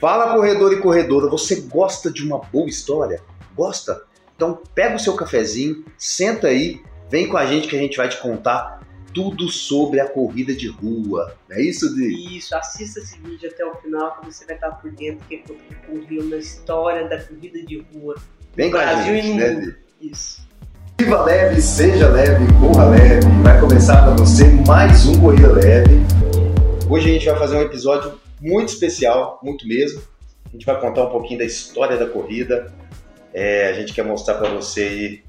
Fala corredor e corredora, você gosta de uma boa história? Gosta? Então pega o seu cafezinho, senta aí, vem com a gente que a gente vai te contar tudo sobre a corrida de rua. Não é isso, Di? Isso, assista esse vídeo até o final que você vai estar por dentro que ocorreu na história da corrida de rua. Vem com a Brasil gente, e né. Di? Isso. Viva leve, seja leve, corra leve. Vai começar para você mais um Corrida Leve. Hoje a gente vai fazer um episódio muito especial, muito mesmo. A gente vai contar um pouquinho da história da corrida. É, a gente quer mostrar para você aí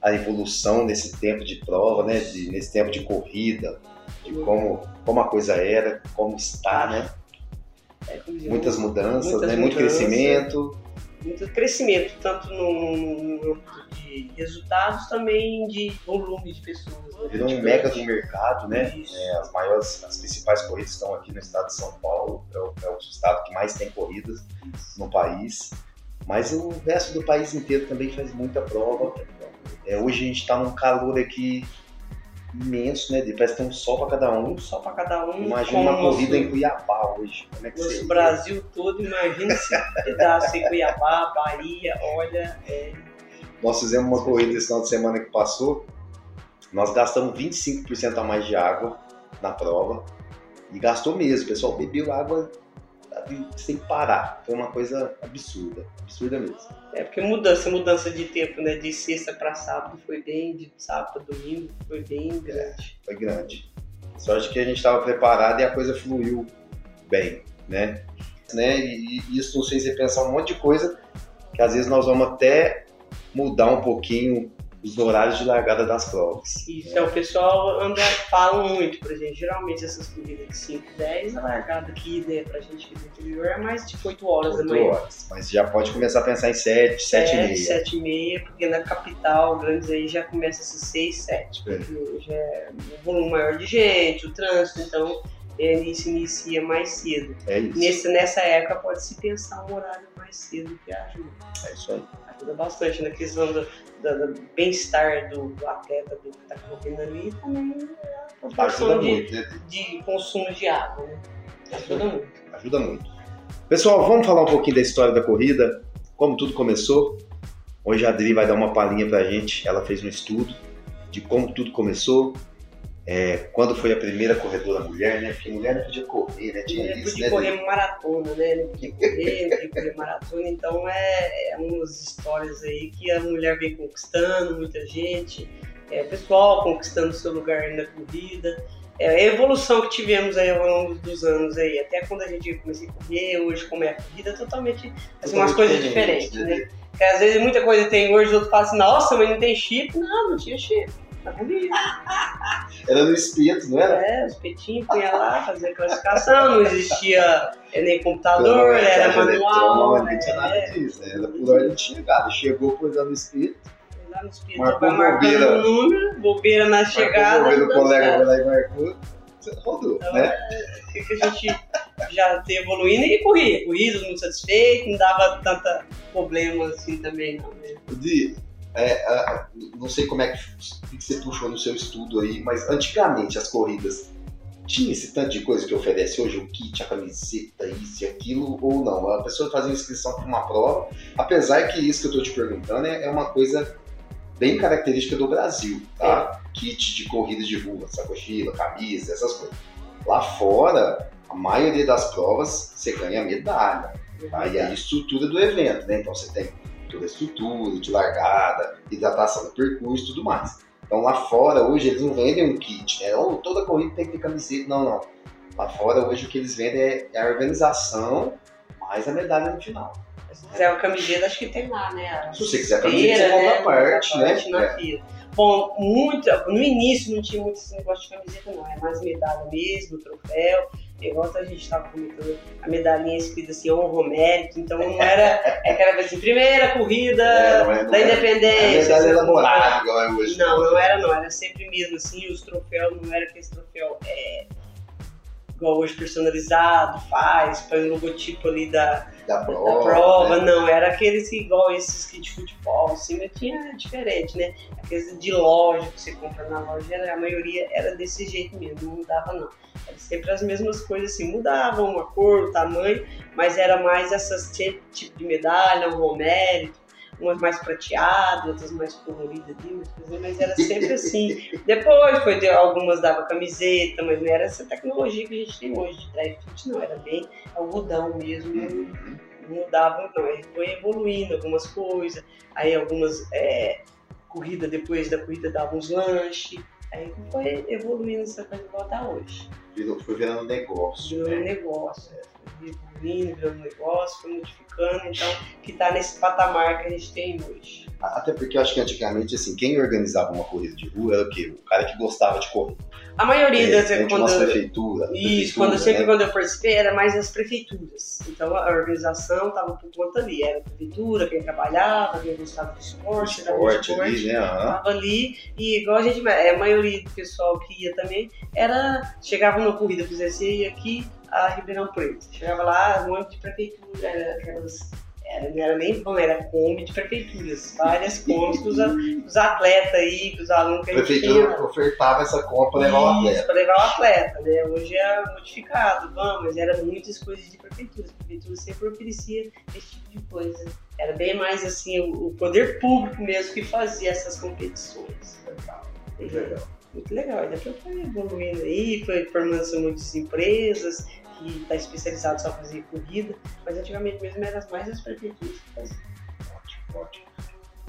a evolução nesse tempo de prova, né? de- nesse tempo de corrida, de como, como a coisa era, como está, né? É, Muitas mudanças, Muitas né? muito mudanças. crescimento. Muito crescimento, tanto no, no âmbito de resultados, também de volume de pessoas. né? Virou um mega do mercado, né? Isso. É, as maiores, as principais corridas estão aqui no estado de São Paulo, é o, é o estado que mais tem corridas no país. Mas o resto do país inteiro também faz muita prova. É, hoje a gente está num calor aqui imenso, né? Parece que tem um sol para cada um. Só para cada um. Imagina uma corrida em Cuiabá hoje. Como é que Nosso? Brasil todo, imagina esse pedaço em Cuiabá, Bahia, olha, é, Nós fizemos uma corrida esse final de semana que passou. Nós gastamos 25% a mais de água na prova. E gastou mesmo. O pessoal bebeu água sem parar. Foi uma coisa absurda. Absurda mesmo. é porque mudança, mudança de tempo, né? De sexta para sábado foi bem, de sábado para domingo foi bem grande. Foi grande. Sorte que a gente estava preparado e a coisa fluiu bem, né? né? E, e isso nos fez repensar um monte de coisa que às vezes nós vamos até mudar um pouquinho os horários de largada das provas. Isso é o pessoal anda, fala muito pra gente. Geralmente essas corridas de 5, 10, a largada aqui, né, pra gente aqui do interior é mais de 8 horas da Oito manhã. horas. Mas já pode começar a pensar em 7, 7 e meia. 7 e meia, porque na capital, grandes aí, já começa esses 6, 7, É. porque já é um volume maior de gente, o trânsito, então ele se inicia mais cedo. É isso. Nesse, nessa época pode se pensar um horário mais cedo que ajuda. É isso aí. Ajuda bastante na questão do, do- do bem-estar do, do atleta do que está correndo ali e também a Ajuda proporção de, muito, né? de consumo de água. Né? Ajuda muito. Ajuda muito. Pessoal, vamos falar um pouquinho da história da corrida, como tudo começou. Hoje a Adri vai dar uma palhinha pra gente. Ela fez um estudo de como tudo começou, é, quando foi a primeira corredora mulher, né? Porque mulher não podia correr, né? Tinha isso, podia né? correr maratona, né? Não podia correr, não podia correr maratona. Então é, é umas histórias aí que a mulher vem conquistando, muita gente, é, o pessoal conquistando seu lugar na corrida. É, a evolução que tivemos aí ao longo dos anos aí, até quando a gente comecei a correr, hoje como é a corrida, totalmente, assim, umas Totalmente coisas diferente, diferentes, né? Porque às vezes muita coisa tem hoje, os outros falam assim, nossa, mas não tem chip. Não, não tinha chip. Tá. Era no espeto, não era? É, os petinhos punha lá, fazia classificação, não existia é, nem computador, era manual, Não tinha é, nada disso, né? Era por ordem de chegada. Chegou, pôs lá no espeto, lá nos petos, Marcou bobeira. o número, bobeira na chegada. marcou o não dá colega foi lá e marcou, rodou, Então, né? O que, que a gente já tem evoluindo e corria, corria, todo mundo satisfeito, não dava tanta problema assim também, não. Né? É, ah, não sei como é que, que você puxou no seu estudo aí, mas antigamente as corridas tinha esse tanto de coisa que oferece hoje, o kit, a camiseta, isso e aquilo, ou não? A pessoa fazia inscrição para uma prova, apesar que isso que eu estou te perguntando é, é uma coisa bem característica do Brasil, tá? Kit de corrida de rua, sacochila, camisa, essas coisas. Lá fora, a maioria das provas você ganha medalha. Tá? E aí a estrutura do evento, né? Então você tem toda a estrutura de largada, hidratação do percurso e tudo mais. Então lá fora, hoje, eles não vendem um kit, né? Ou toda corrida tem que ter camiseta. Não, não. Lá fora, hoje, o que eles vendem é, é a organização mais a medalha no final. Se quiser uma camiseta, acho que tem lá, né? Se você quiser a camiseta, você compra né? parte, né? É. feira. Bom, muito, no início não tinha muito esse negócio de camiseta, não. É mais medalha mesmo, troféu. Igual a gente estava comentando, a medalhinha escrita assim, honro ao mérito. Então não era. É que era assim, primeira corrida É, não é- não da é- independência. A medalha elaborada, igual é hoje. Não, não era não, era sempre mesmo assim, os troféus não era aquele troféu é, igual hoje personalizado, faz, põe o logotipo ali da, Da prova. da prova, né? não, era aqueles igual esses que de futebol, assim, mas tinha diferente, né? Aqueles de loja que você compra na loja, a maioria era desse jeito mesmo, não mudava não. Era sempre as mesmas coisas assim, mudavam uma cor, o tamanho, mas era mais essas ti- tipo de medalha, um romérito, umas mais prateadas, outras mais coloridas coisas, mas era sempre assim. Depois foi ter algumas dava camiseta, mas não era essa tecnologia que a gente tem hoje de dry fit, não, era bem algodão mesmo, Uhum. não mudava não, aí foi evoluindo algumas coisas, aí algumas é, corrida depois da corrida dava uns lanches, aí foi evoluindo essa coisa igual tá hoje. Foi virando negócio. Virou um né? negócio, é, foi evoluindo, virando negócio, foi modificando, então que tá nesse patamar que a gente tem hoje. Até porque eu acho que antigamente, assim, quem organizava uma corrida de rua era o quê? O cara que gostava de correr. A maioria das É, quando tinha umas prefeituras. Isso, prefeitura, quando sempre né? quando eu participei era mais as prefeituras. Então a organização estava por conta ali, era a prefeitura, quem trabalhava, quem gostava de esporte, era do Esporte ali, né? Tava ali e igual a gente, a maioria do pessoal que ia também era chegava numa corrida, ia aqui a Ribeirão Preto, chegava lá um monte de prefeitura, era aquelas era, não era nem bom, era Kombi de prefeituras, várias Kombis com os, a- os atletas aí, com os alunos que A gente tinha. prefeitura ofertava essa compra para levar o atleta. para levar o atleta, né? Hoje é modificado, vamos, mas era muitas coisas de prefeitura. A prefeitura sempre oferecia esse tipo de coisa. Era bem mais assim, o, o poder público mesmo que fazia essas competições. Muito legal. Muito legal. E depois foi evoluindo aí, foi formando-se muitas empresas que está especializado só fazer corrida, mas antigamente mesmo eram mais as prefeituras que faziam Ótimo, ótimo.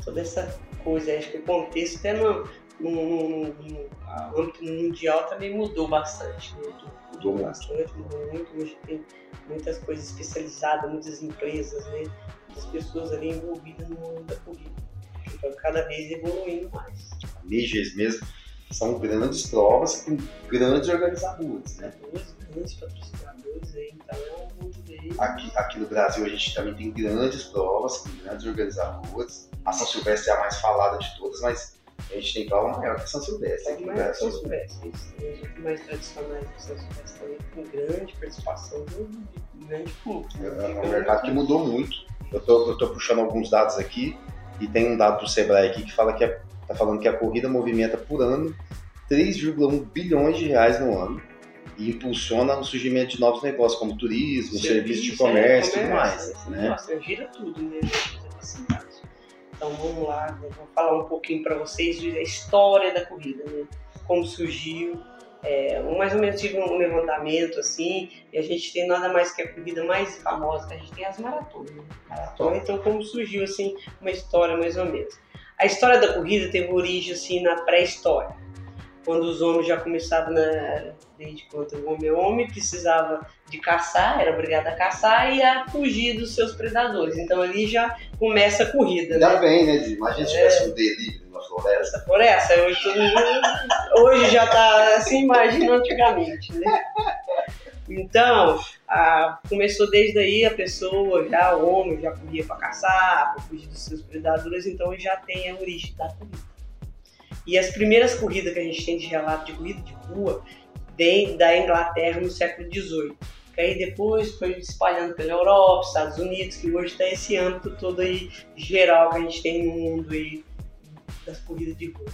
toda essa coisa. Acho que o contexto até no, no, no, no- a- âmbito mundial também mudou bastante. né? Mudou bastante, mudou muito. Hoje tem muitas coisas especializadas, muitas empresas, né? Muitas pessoas ali envolvidas no mundo da corrida. Então cada vez evoluindo mais. Majors mesmo são grandes provas com grandes organizadores, né? Dois grandes patrocinadores então é um mundo bem. Aqui, aqui no Brasil a gente também tem grandes provas com grandes organizadores. A São Silvestre é a mais falada de todas, mas a gente tem prova maior que a São Silvestre aqui no Mas São. Silvestre, isso. Tem os mais tradicionais do São Silvestre também, com grande participação do grande público. É um mercado que mudou muito. Eu tô, eu tô puxando alguns dados aqui e tem um dado do Sebrae aqui que fala que a, tá falando que a corrida movimenta por ano 3,1 bilhões de reais no ano e impulsiona o surgimento de novos negócios como turismo, serviço de comércio e tudo mais, né? Nossa, gira tudo, né? Então vamos lá, eu vou falar um pouquinho para vocês da história da corrida, né? Como surgiu. É, mais ou menos tive um levantamento assim, e a gente tem nada mais que a corrida mais famosa que a gente tem é as maratonas. Né? Maratona, então como surgiu assim uma história mais ou menos. A história da corrida teve origem assim na pré-história, quando os homens já começavam na, desde quando o homem é homem precisava de caçar, era obrigado a caçar e a fugir dos seus predadores. Então ali já começa a corrida, né? Ainda bem, né? Di? Imagina se É. tivesse um delivery na floresta. Essa floresta, hoje, todo mundo- hoje já tá assim, imagina antigamente, né? Então, a- começou desde aí a pessoa, já o homem já corria para caçar, para fugir dos seus predadores, então já tem a origem da corrida. E as primeiras corridas que a gente tem de relato de corrida de rua vem da Inglaterra no século XVIII. Que aí depois foi espalhando pela Europa, Estados Unidos, que hoje está esse âmbito todo aí geral que a gente tem no mundo aí das corridas de rua.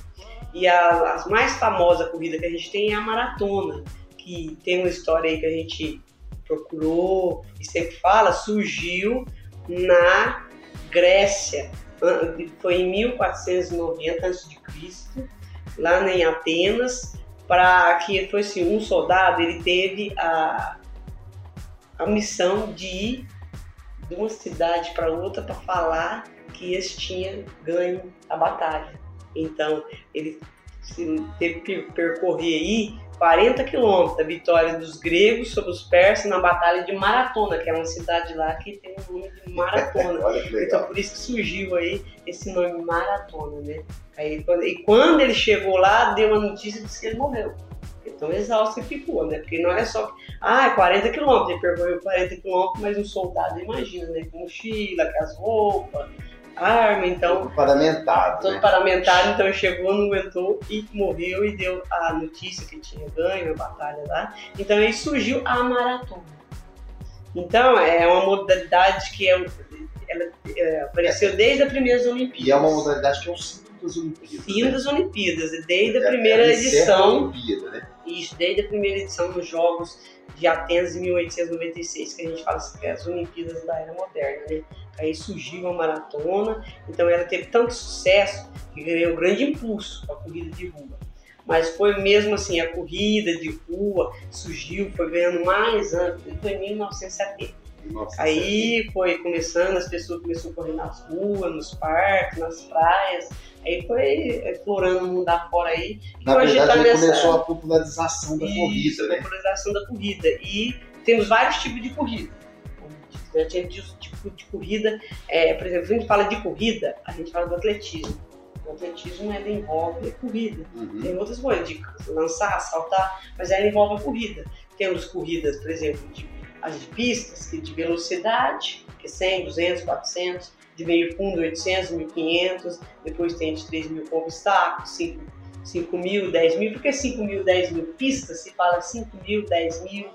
E a, as mais famosas corridas que a gente tem é a maratona, que tem uma história aí que a gente procurou e sempre fala, surgiu na Grécia, foi em 1490 a.C., lá em Atenas, para que fosse um soldado, ele teve a, a missão de ir de uma cidade para outra para falar que esse tinha ganho a batalha. Então, ele teve que percorrer aí 40 quilômetros da vitória dos gregos sobre os persas na Batalha de Maratona, que é uma cidade lá que tem o nome de Maratona. Então, por isso que surgiu aí esse nome Maratona, né? Aí, quando- e quando ele chegou lá, deu uma notícia de que ele morreu. Então, exausto ele ficou, né? Porque não é só, ah, é 40 quilômetros, ele percorreu 40 quilômetros, mas um soldado, imagina, né? Com mochila, com as roupas, arma, então. Todo paramentado. Todo né? paramentado, então chegou, não aguentou e morreu e deu a notícia que tinha ganho a batalha lá. Então aí surgiu a maratona. Então é uma modalidade que é, ela, é, apareceu desde as primeiras Olimpíadas. E é uma modalidade que é o símbolo das Olimpíadas. Fim né? das Olimpíadas, desde a É- primeira ela encerra a edição. Olimpíada, né? Isso, desde a primeira edição dos Jogos de Atenas em 1896, que a gente fala assim, que é as Olimpíadas da Era Moderna, né? Aí surgiu a maratona, então ela teve tanto sucesso que ganhou um grande impulso para a corrida de rua. Mas foi mesmo assim, a corrida de rua surgiu, foi ganhando mais foi em 1970. Nossa, Aí foi começando, as pessoas começaram a correr nas ruas, nos parques, nas praias. Aí foi explorando o mundo afora aí. E Na hoje verdade, tá nessa- começou a popularização da Isso, corrida, né? popularização da corrida. E temos vários tipos de corrida. A gente tipo de corrida, é, por exemplo, quando a gente fala de corrida, a gente fala do atletismo. O atletismo ele envolve corrida. Uhum. Tem outras coisas, de lançar, saltar, mas ela envolve a corrida. Temos corridas, por exemplo, de, as pistas, que de velocidade, que é 100, 200, 400, de meio fundo, 800, 1500, depois tem de 3 mil com obstáculos, 5, 5 mil, 10 mil, por que 5 mil, 10 mil? Pistas, se fala 5 mil, 10 mil.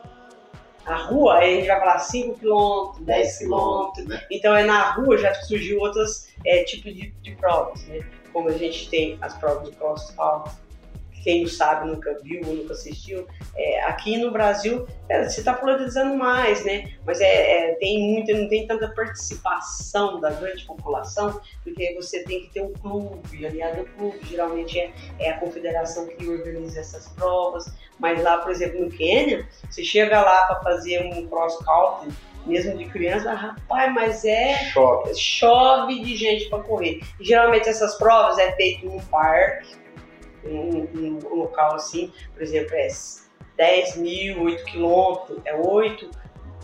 A rua, aí a gente vai falar 5 quilômetros, 10 quilômetros. né? Então é na rua já surgiu outros é, tipos de, de provas, né? Como a gente tem as provas de cross country, quem não sabe nunca viu ou nunca assistiu. É, aqui no Brasil é, você está polarizando mais, né? Mas é, é, tem muita, não tem tanta participação da grande população, porque você tem que ter um clube, aliado ao clube, geralmente é, é a confederação que organiza essas provas. Mas lá, por exemplo, no Quênia, você chega lá para fazer um cross country, mesmo de criança, rapaz, mas é Choque. chove de gente para correr. E, geralmente essas provas é feito num parque, um, um- um local assim, por exemplo, é 10 mil, 8 quilômetros, é 8,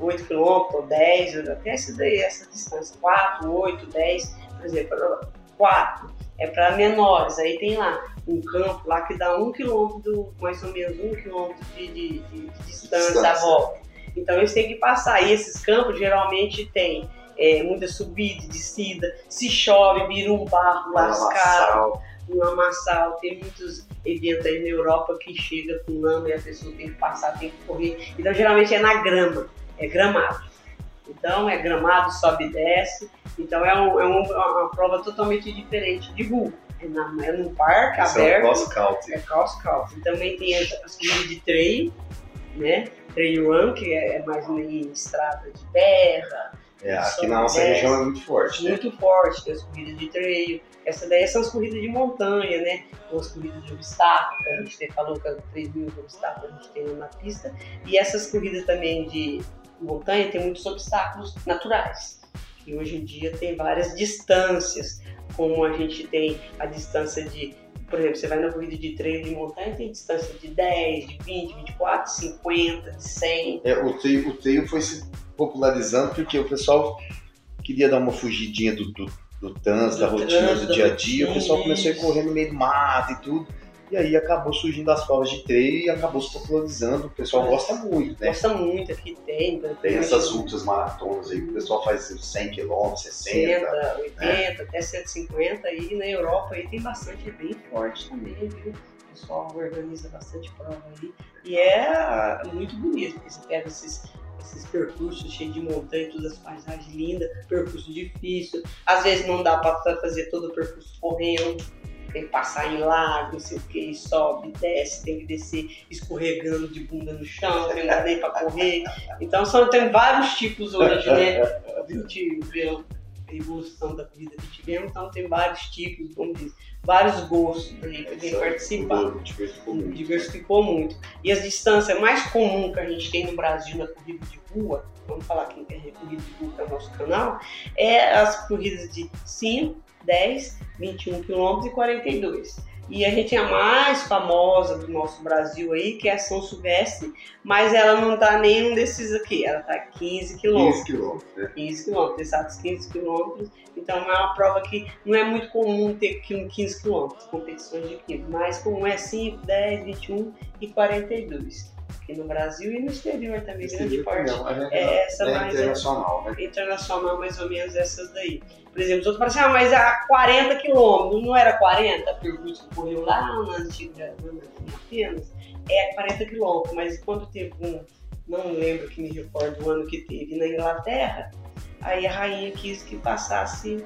8 quilômetros, ou 10, até essa daí, essa distância, 4, 8, 10, por exemplo, 4 é para menores, aí tem lá um campo lá que dá um quilômetro, do- mais ou menos um quilômetro de, de- de- de distância à Distância. volta. Então eles têm que passar. E esses campos geralmente tem é, muita subida, e descida. Se chove, vira um barro lascado. Um lamaçal. Tem muitos eventos aí na Europa que chega com lama e a pessoa tem que passar, tem que correr. Então geralmente é na grama, é gramado. Então é gramado, sobe e desce. Então é, um- é um- uma prova totalmente diferente de rua. É, na, é num parque Esse é aberto. cross country. É cross country. Também tem as as corridas de trail, né? Trail run, que é mais em estrada de terra, É, aqui na nossa região é muito forte, né? muito forte, tem as corridas de trail. Essa daí são as corridas de montanha, né? Ou as corridas de obstáculo, que a gente tem- falou que as 3 mil obstáculos a gente tem na pista. E essas corridas também de montanha tem muitos obstáculos naturais. E hoje em dia tem várias distâncias, como a gente tem a distância de, por exemplo, você vai na corrida de trail de montanha, tem distância de 10, de 20, 24, 50, de 100. É, o, o trail foi se popularizando porque o pessoal queria dar uma fugidinha do, do, do trânsito, da rotina do dia a dia. O pessoal começou a ir correr no meio do mato e tudo. E aí acabou surgindo as provas de trail e acabou se popularizando. O pessoal É. gosta muito, né? Gosta muito aqui, tem. Tem essas ultras maratonas aí, o pessoal faz 100 km, 60. 60, 80, até 150 aí na Europa aí tem bastante, é bem forte também, viu? O pessoal organiza bastante prova aí. E é muito bonito, porque você pega esses, esses percursos cheios de montanha, todas as paisagens lindas, percurso difícil. Às vezes não dá para fazer todo o percurso correndo. Tem que passar em lago, não sei o que, sobe, desce, tem que descer escorregando de bunda no chão, não dá nem para correr. Então são, tem vários tipos hoje, né? gente vê a evolução da corrida que tivemos, então tem vários tipos, vamos dizer, vários gostos para quem participar. Mudou, diversificou muito. Diversificou muito. E as distâncias mais comuns que a gente tem no Brasil na corrida de rua, vamos falar aqui que é corrida de rua que é o nosso canal, é as corridas de 5, 10, 21 km e 42. E a gente tem a mais famosa do nosso Brasil aí, que é a São Silvestre, mas ela não tá nenhum desses aqui, ela tá 15 quilômetros. 15 km, né? 15 quilômetros, exatos 15 quilômetros. Então é uma prova que não é muito comum ter que- 15 quilômetros, competições de 15, mas comum é 5, 10, 21 e 42. Aqui no Brasil e no exterior também, grande Exterior parte. não, é, É essa é mais é, internacional, né? internacional, mais ou menos essas daí. Por exemplo, os outros falam assim, ah, mas a 40 quilômetros, não era 40? A pergunta que correu lá na antiga, na Atenas, é 40 quilômetros, mas quando teve um, não lembro que me recordo o ano que teve na Inglaterra, aí a rainha quis que passasse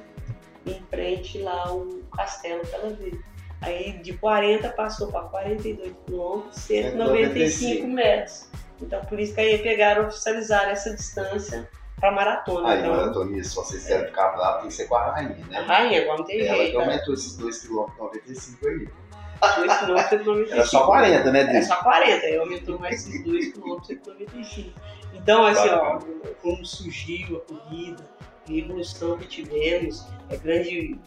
em frente lá o castelo para ela. Aí de 40 passou para 42 quilômetros, 195 metros. Então por isso que aí pegaram oficializar essa distância para maratona. Aí, então, maratona, se vocês querem ficar bravo, tem que ser com a rainha, a né? rainha, agora não tem Ela que jeito. né? aumentou esses 2,95 km aí. 2 quilômetros, 195. Era só 40, né, É Dri? só 40, aí aumentou mais esses 2 km, 195. Então, assim, ó, como surgiu a corrida, a evolução que tivemos, é grande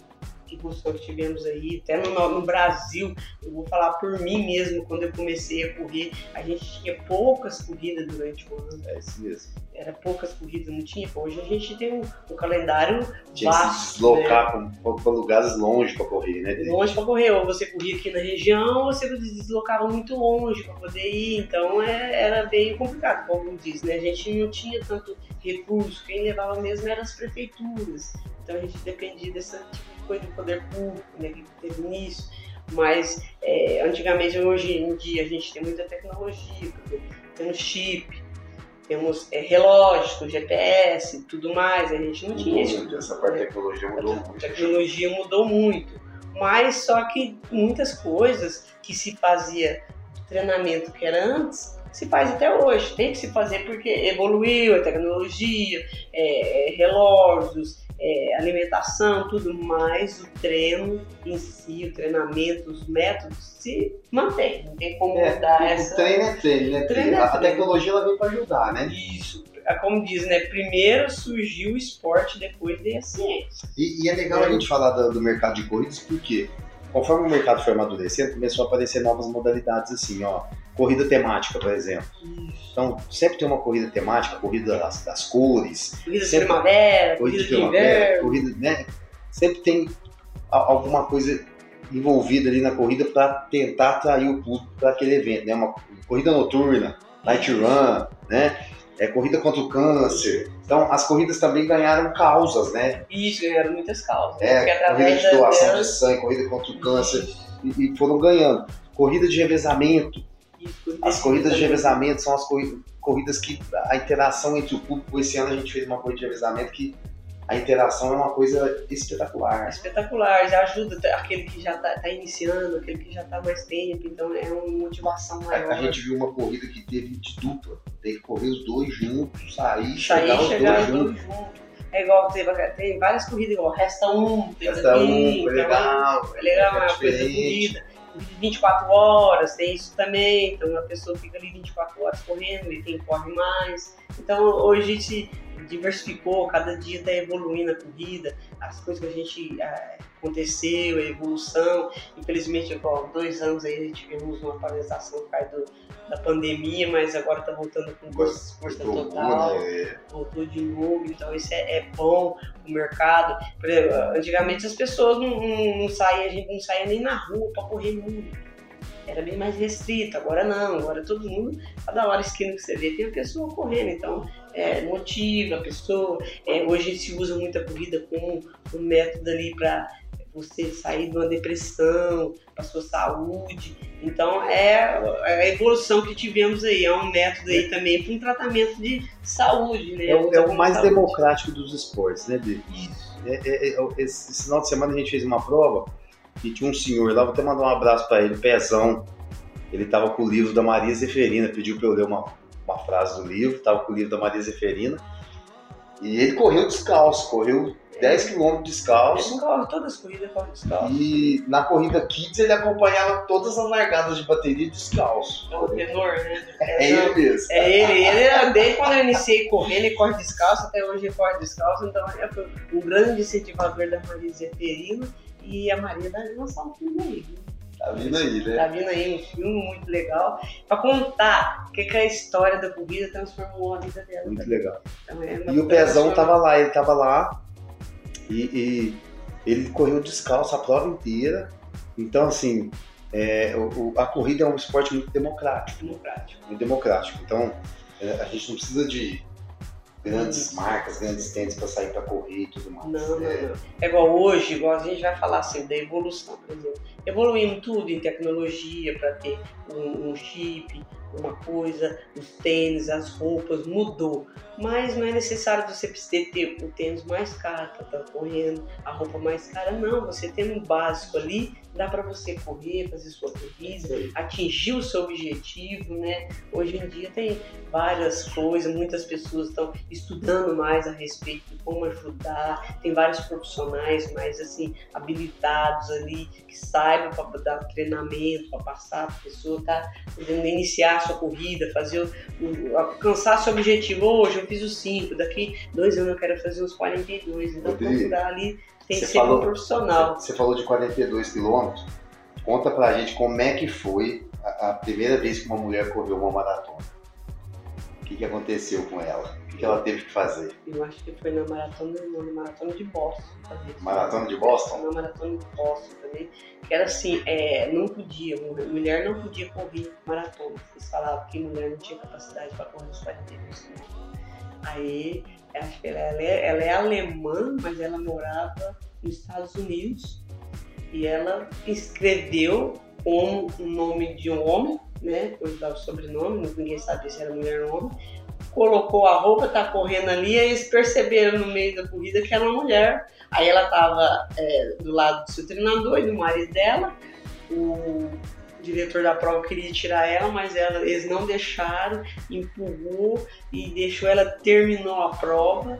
que tivemos aí, até no, no Brasil, eu vou falar por mim mesmo, quando eu comecei a correr, a gente tinha poucas corridas durante o ano, É isso mesmo. era poucas corridas, não tinha, hoje a gente tem um, um calendário Tinha vasto, né? deslocar para lugares longe para correr, né, longe para correr, ou você corria aqui na região, ou você deslocava muito longe para poder ir, então é, era bem complicado, como diz, né? A gente não tinha tanto recurso, quem levava mesmo eram as prefeituras, então a gente dependia dessa tipo coisa do poder público, né, que teve nisso, mas é, antigamente, hoje em dia, a gente tem muita tecnologia, temos chip, temos é, relógios com GPS tudo mais, a gente não tinha isso Muito, Essa parte da tecnologia mudou a muito. tecnologia mudou muito, mas só que muitas coisas que se fazia treinamento que era antes se faz até hoje. Tem que se fazer porque evoluiu a tecnologia, é, relógios, é, alimentação, tudo mais. O treino em si, o treinamento, os métodos se mantém. Não tem como É, mudar o essa. treino é treino, né? Treino é a treino. tecnologia ela veio para ajudar, né? Isso. É Como diz, né? Primeiro surgiu o esporte, depois veio a ciência. E, e é legal a gente falar do, do mercado de corridas porque, conforme o mercado foi amadurecendo, começou a aparecer novas modalidades assim, ó. Corrida temática, por exemplo. Isso. Então, sempre tem uma corrida temática, corrida das, das cores, Corrida de Sempre- primavera, corrida de de primavera, inverno. corrida, né? Sempre tem alguma coisa envolvida ali na corrida para tentar atrair o público para aquele evento, né? Uma corrida noturna, night run, né? É corrida contra o câncer. Então, as corridas também ganharam causas, né? Isso, ganharam muitas causas. né? É, corrida de doação de sangue, corrida contra o câncer, e, e foram ganhando. Corrida de revezamento. As corridas de revezamento são as corri- corridas que a interação entre o público. Esse ano a gente fez uma corrida de revezamento que a interação é uma coisa espetacular. Espetacular, já ajuda aquele que já está iniciando, aquele que já está mais tempo, então é uma motivação A, maior. a gente viu uma corrida que teve de dupla. Tem que correr os dois juntos, sair, Sair, chegar os chegar os dois juntos. É igual, teve, tem várias corridas igual, resta um, tem Essa aqui, um, então, legal. É legal, é uma coisa diferente. Corrida. Corrida de 24 horas, tem isso também. Então a pessoa fica ali 24 horas correndo e quem corre mais. Então hoje se diversificou, cada dia está evoluindo a corrida, as coisas que a gente ah, aconteceu, a evolução. Infelizmente, igual dois anos aí a gente tivemos uma paralisação por causa do- da pandemia, mas agora está voltando com força, total né? voltou de novo, então isso é, é bom o mercado. Por exemplo, antigamente as pessoas não, não, não saíam, a gente não saía nem na rua para correr muito. Era bem mais restrito, agora não, agora todo mundo, cada hora esquina que você vê, tem a pessoa correndo, então é, motiva a pessoa. É, hoje se usa muita corrida como um método ali para você sair de uma depressão, para sua saúde. Então é a evolução que tivemos aí, é um método aí também para um tratamento de saúde, né? É, o- é o mais Saúde. democrático dos esportes, né, Bi? Isso. É, é, é, esse, final de semana a gente fez uma prova e tinha um senhor lá, vou até mandar um abraço pra ele, Pezão. Ele tava com o livro da Maria Zeferina, pediu pra eu ler uma, uma frase do livro, tava com o livro da Maria Zeferina. E ele correu descalço, correu 10 km descalço. Ele corre todas as corridas, corre descalço. E na corrida Kids ele acompanhava todas as largadas de bateria descalço. É o tenor, né? É ele mesmo. É ele, ele desde quando eu iniciei correndo, ele corre descalço, até hoje ele corre descalço, então ele foi um grande incentivador da Maria Zeferino e a Maria vai lançar um filme aí. Tá vindo aí, né? Tá vindo aí um filme muito legal pra contar o que, que a história da corrida transformou a vida dela. Muito legal. Então, é E o Pezão transforma- tava lá, ele tava lá e, e ele correu descalço a prova inteira. Então, assim, é, o, a corrida é um esporte muito democrático. Democrático. Muito democrático. Então, é, a gente não precisa de grandes marcas, grandes tênis para sair para correr e tudo mais. Não, não, é. não. É igual hoje, igual a gente vai falar assim, da evolução, por exemplo. Evoluímos tudo em tecnologia para ter um, um chip, uma coisa, os tênis, as roupas, mudou. Mas não é necessário você ter o tênis mais caro para estar tá correndo, a roupa mais cara, não. Você tendo um básico ali, dá para você correr, fazer sua corrida, atingir o seu objetivo, né? Hoje em dia tem várias coisas, muitas pessoas estão estudando mais a respeito de como ajudar, tem vários profissionais mais assim habilitados ali que saibam para dar treinamento, para passar para a pessoa tá podendo iniciar a sua corrida, fazer o, alcançar seu objetivo. Hoje eu fiz os 5, daqui dois anos eu quero fazer os 42, então procurar ali tem que ser falou, um profissional. Você, falou de 42 quilômetros. Conta pra gente como é que foi a, a, primeira vez que uma mulher correu uma maratona. O que, que aconteceu com ela? O que, ela teve que fazer? Eu acho que foi na maratona, na maratona de Boston. Maratona de Boston? Na maratona de Boston também. Que era assim, é, não podia, mulher não podia correr maratona. Eles falavam que mulher não tinha capacidade para correr os 42 Aí acho que ela é, ela é alemã, mas ela morava nos Estados Unidos e ela escreveu como um nome de um homem, né? Depois dá o sobrenome, ninguém sabia se era mulher ou homem. Colocou a roupa, tá correndo ali, e eles perceberam no meio da corrida que era uma mulher. Aí ela tava é, do lado do seu treinador e do marido dela. O diretor da prova queria tirar ela, mas ela, eles não deixaram, empurrou e deixou ela terminou a prova,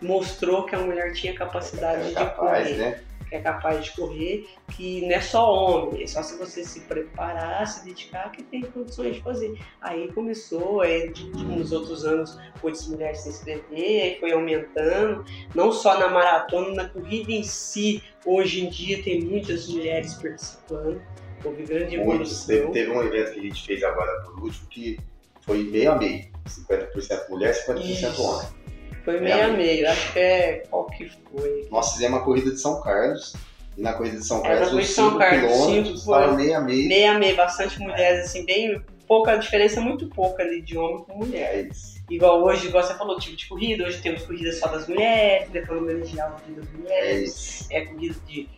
mostrou que a mulher tinha capacidade é capaz, de correr. Né? Que é capaz de correr, que não é só homem, é só se você se preparar, se dedicar, que tem condições de fazer. Aí começou, aí, de, de, nos outros anos, muitas mulheres se inscrever, aí foi aumentando, não só na maratona, na corrida em si, hoje em dia tem muitas mulheres participando. Houve grande evolução. Teve, teve, um evento que a gente fez agora por último que foi meio a meio. 50% mulher, 50% Isso. homem. Foi meio, a meio. Acho que é qual que foi. Nós fizemos uma corrida de São Carlos. E na corrida de São Carlos, é, os 5 quilômetros estavam meio a meio. Meio a meio, bastante mulheres, assim, bem pouca diferença, muito pouca ali de homem com mulher. É. Igual hoje, igual você falou, tipo de corrida, hoje temos corrida só das mulheres, depois homenagear o dia das mulheres, é, é corrida de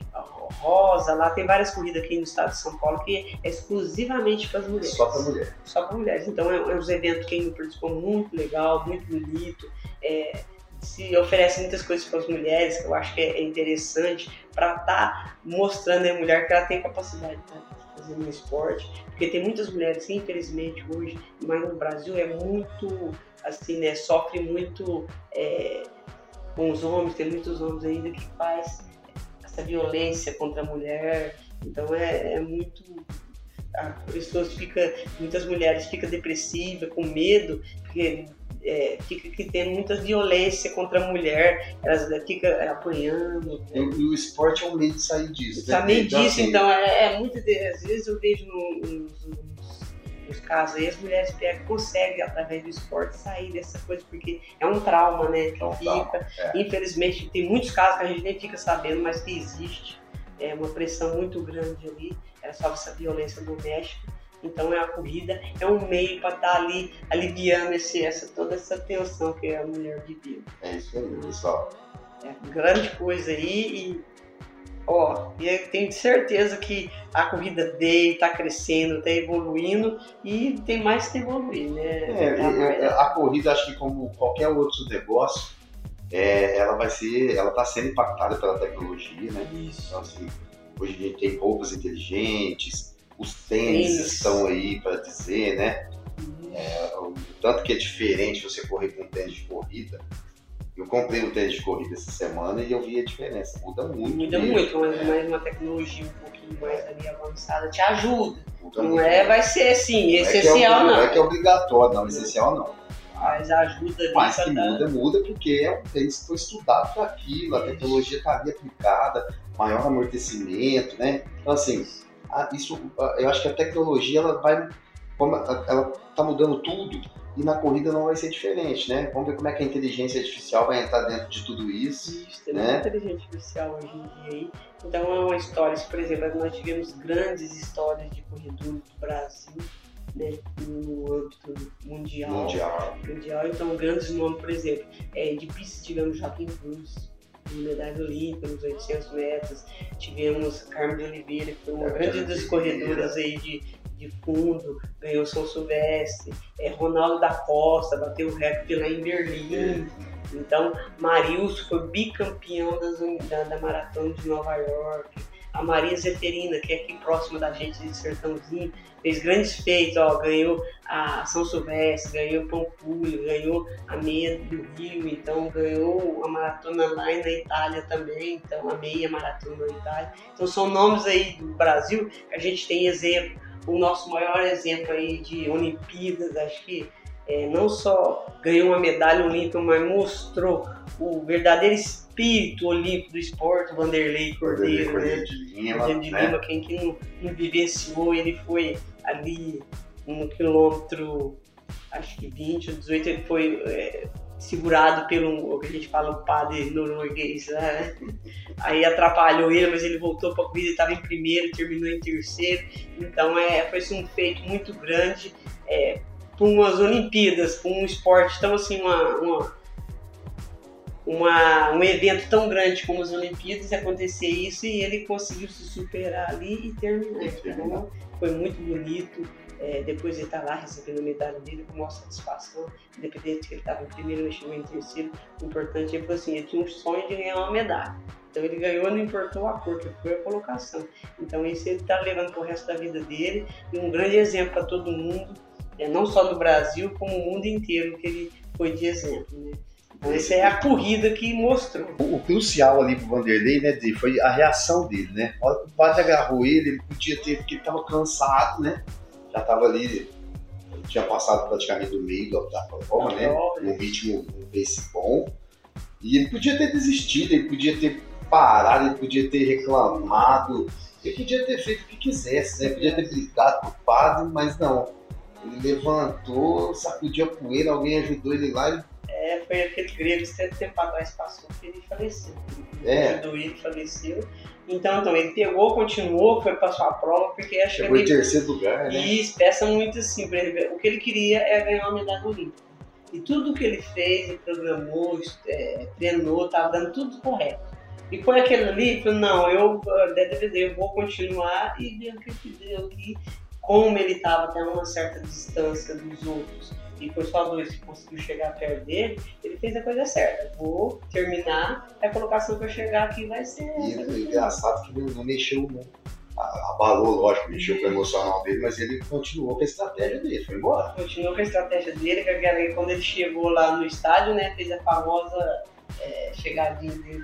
rosa, lá tem várias corridas aqui no estado de São Paulo que é exclusivamente para as mulheres. Só para mulheres. Só para mulheres. Então é, é um evento que participou muito legal, muito bonito. É, se oferece muitas coisas para as mulheres, que eu acho que é interessante, para estar tá mostrando a mulher que ela tem capacidade de fazer um esporte. Porque tem muitas mulheres que, infelizmente, hoje, mas no Brasil, é muito, assim, né, sofre muito é, com os homens, tem muitos homens ainda que faz essa violência contra a mulher. Então é, é muito as pessoas fica, muitas mulheres ficam depressivas, com medo, porque é, fica que tem muita violência contra a mulher, elas ficam apanhando. E, e, o esporte é um meio de sair disso. Né? Sair disso, assim, então, é, é muitas às vezes eu vejo nos, nos casos aí, as mulheres pegam, conseguem, através do esporte, sair dessa coisa, porque é um trauma, né? Que é fica. É. Infelizmente, tem muitos casos que a gente nem fica sabendo, mas que existe. É uma pressão muito grande ali, é só essa violência doméstica. Então é a corrida, é um meio para estar tá ali aliviando esse, essa, toda essa tensão que a mulher viveu. É isso aí, pessoal. É grande coisa aí e Ó, e tenho certeza que a corrida dele está crescendo, está evoluindo e tem mais que evoluir, né? É, tá a corrida, acho que como qualquer outro negócio, é, ela vai ser, ela está sendo impactada pela tecnologia, né? Isso. Então, assim, hoje a gente tem roupas inteligentes, os tênis estão aí para dizer, né? É, o tanto que é diferente você correr com um tênis de corrida eu comprei um tênis de corrida essa semana e eu vi a diferença. Muda muito. Muda mesmo. muito, mas é. mais uma tecnologia um pouquinho mais ali avançada te ajuda. Muda não é, vai ser assim, não essencial é não. É não é que é obrigatório, não, essencial não. Mas ajuda. Mas que muda, muda porque é um tênis que foi estudado para aquilo, a tecnologia está ali aplicada, maior amortecimento, né? Então assim, isso, eu acho que a tecnologia ela vai, como ela está mudando tudo, E na corrida não vai ser diferente, né? Vamos ver como é que a inteligência artificial vai entrar dentro de tudo isso. Isso, tem né? muita inteligência artificial hoje em dia aí. Então é uma história, por exemplo, nós tivemos grandes histórias de corredores do Brasil, né, no âmbito mundial. Mundial. mundial. Então, grandes nomes, por exemplo, é, de pista tivemos Joaquim Cruz, medalha olímpica nos 800 metros, tivemos Carmen de Oliveira, que foi uma de grande das corredoras aí de, de fundo, ganhou São Silvestre, é, Ronaldo da Costa bateu o recorde lá em Berlim. Então, Marilson foi bicampeão das, da, da maratona de Nova York. A Maria Zeferina, que é aqui próxima da gente de Sertãozinho, fez grandes feitos, ó, ganhou a São Silvestre, ganhou Pampulha, ganhou a meia do Rio, então ganhou a maratona lá na Itália também, então a meia maratona na Itália. Então são nomes aí do Brasil que a gente tem exemplo. O nosso maior exemplo aí de Olimpíadas, acho que é, não só ganhou uma medalha olímpica, mas mostrou o verdadeiro espírito olímpico do esporte, Vanderlei Cordeiro, né? Cordeiro de Lima, de né? Lima, quem que não, não vivenciou, ele foi ali no quilômetro, acho que 20 ou 18, ele foi é, segurado pelo, o que a gente fala, o padre norueguês, né? aí atrapalhou ele, mas ele voltou para a corrida, estava em primeiro, terminou em terceiro, então é, foi assim, um feito muito grande é, para umas Olimpíadas, para um esporte tão assim, uma, uma, uma- um evento tão grande como as Olimpíadas, acontecer isso e ele conseguiu se superar ali e terminar. E terminar. Então, foi muito bonito. É, depois ele tá lá recebendo medalha dele com maior satisfação, independente que ele estava em primeiro ou chegou em terceiro. O importante é que assim, ele tinha um sonho de ganhar uma medalha. Então ele ganhou, não importou a cor, que foi a colocação. Então isso ele está levando para o resto da vida dele e um grande exemplo para todo mundo, é, não só do Brasil, como o mundo inteiro que ele foi de exemplo. Né? Então essa é a corrida que mostrou. O, o crucial ali pro Vanderlei, né, Dê, foi a reação dele, né? A hora que o padre agarrou ele, ele podia ter, porque ele tava cansado, né? Já tava ali, tinha passado praticamente do meio da, prova, né? Um ritmo, um pace bom. E ele podia ter desistido, ele podia ter parado, ele podia ter reclamado, ele podia ter feito o que quisesse, né? Podia ter brigado com o padre, mas não. Ele levantou, sacudiu a poeira, alguém ajudou ele lá e É, foi aquele grego que tempo tempo atrás passou que ele faleceu. É. Ajudou ele, faleceu. Então, então, ele pegou, continuou, foi passar a prova, porque acho chegou em que ele terceiro lugar, né? E peça muito assim, por exemplo, o que ele queria é ganhar uma medalha olímpica. E tudo que ele fez, ele programou, é, treinou, estava dando tudo correto. E foi aquele ali, falou, não, eu, DVD, eu vou continuar e ver o que que deu aqui, como ele estava até uma certa distância dos outros. E foi só dois que conseguiu chegar perto dele, ele fez a coisa certa. Vou terminar, a colocação que eu chegar aqui vai ser E essa. é engraçado que não, não mexeu, não. A- Abalou, lógico, mexeu com o emocional dele, mas ele continuou com a estratégia dele, foi embora. continuou com a estratégia dele, que quando ele chegou lá no estádio, né, fez a famosa é, chegadinha dele,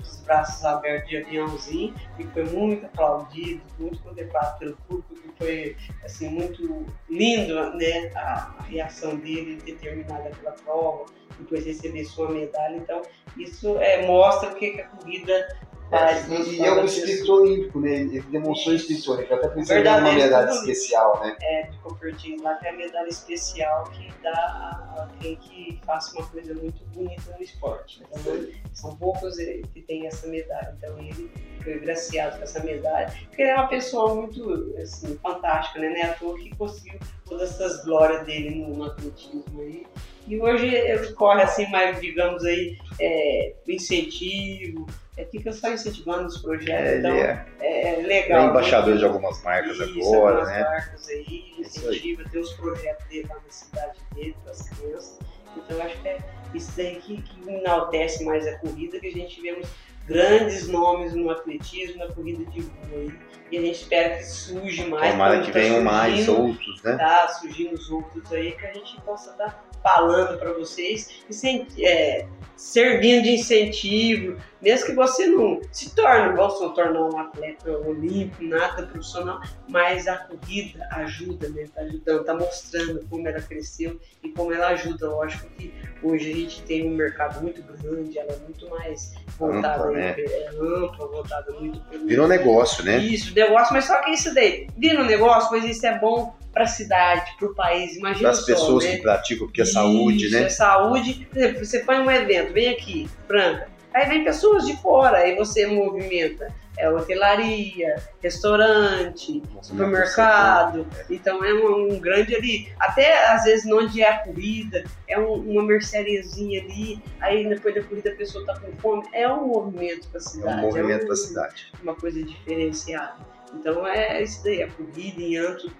os braços abertos de aviãozinho, e foi muito aplaudido, muito contemplado pelo público, que foi assim, muito lindo né, a, a reação dele de ter terminado aquela prova, depois receber sua medalha. Então, isso é, mostra o que, que a corrida faz. nas E, e é um formas espírito olímpico, né? Ele demonstrou espírito olímpico, até ele ganhou uma medalha especial, né? é, de Cupertino lá, que é a medalha especial que dá a quem que faça uma coisa muito bonita no esporte. Então, são poucos eh, que têm essa medalha. Então, ele foi agraciado com essa medalha, porque ele é uma pessoa muito assim, fantástica, né? Não é à toa que conseguiu todas essas glórias dele no, no atletismo aí. E hoje ele corre assim, mais, digamos aí, é, incentivo, é, fica só incentivando os projetos. É, então, ele é, é, é legal. embaixador né? de algumas marcas Isso, agora, algumas né? marcas aí, aí. incentiva, tem os projetos dele lá na cidade dele, para as crianças. Então, eu acho que é isso daí que, que enaltece mais a corrida, que a gente vemos grandes nomes no atletismo, na corrida de rua aí. E a gente espera que surge mais. Tomara que tá venham mais outros, né? Tá surgindo os outros aí, que a gente possa estar falando para vocês e sem- é, servindo de incentivo, mesmo que você não se torne, vão se tornar um atleta olímpico, nada profissional, mas a corrida ajuda, né? Tá ajudando, tá mostrando como ela cresceu e como ela ajuda. Lógico que hoje a gente tem um mercado muito grande, ela é muito mais voltada Ampla, É. é ampla, voltada muito pelo. Virou negócio, né? Isso, negócio, mas só que isso daí, vira um negócio, mas isso é bom para a cidade, para o país. Imagina Das só, pessoas né? que praticam, porque é Isso, saúde, né? É saúde. Por exemplo, você põe um evento, vem aqui, Franca. Aí vem pessoas de fora, aí você movimenta. É hotelaria, restaurante, supermercado. Então é um, um grande ali. Até às vezes onde é a corrida, é um- uma merceariazinha ali. Aí depois da corrida a pessoa tá com fome. É um movimento para a É cidade. um movimento um- para a cidade. uma coisa diferenciada. Então é isso daí, a corrida em Anto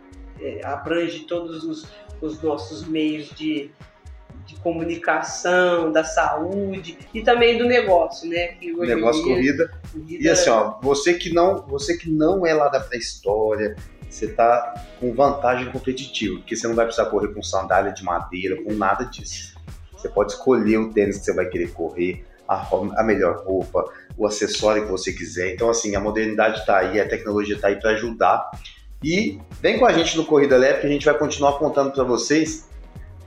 é, abrange todos os, os nossos meios de, de comunicação, da saúde e também do negócio, né? Que hoje Negócio dia, corrida. corrida E assim, ó, você que não, você que não é lá da pré-história, você tá com vantagem competitiva, porque você não vai precisar correr com sandália de madeira, com nada disso. Você pode escolher o tênis que você vai querer correr, a, a melhor roupa, o acessório que você quiser. Então, assim, a modernidade tá aí, a tecnologia tá aí para ajudar. E vem com a gente no Corrida Leve, que a gente vai continuar contando para vocês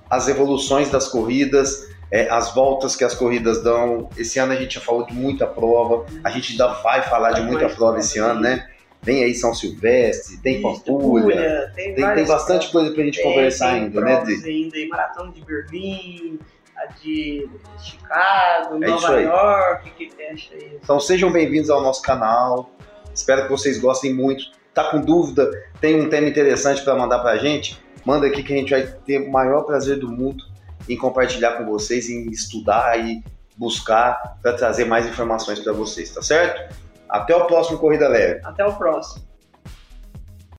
as evoluções das corridas, é, as voltas que as corridas dão. Esse ano a gente já falou de muita prova, a gente ainda vai falar de muita prova esse ano, né? Vem aí São Silvestre, tem Pampulha, tem, tem, tem bastante coisa pra gente Tem- conversar tem ainda, né, Dri? ainda, aí, Maratona de Berlim, a de Chicago, É Nova. York, que fecha aí. Então sejam bem-vindos ao nosso canal. Espero que vocês gostem muito. Tá com dúvida? Tem um tema interessante para mandar pra gente? Manda aqui que a gente vai ter o maior prazer do mundo em compartilhar com vocês, em estudar e buscar para trazer mais informações para vocês, tá certo? Até o próximo Corrida Leve. Até o próximo.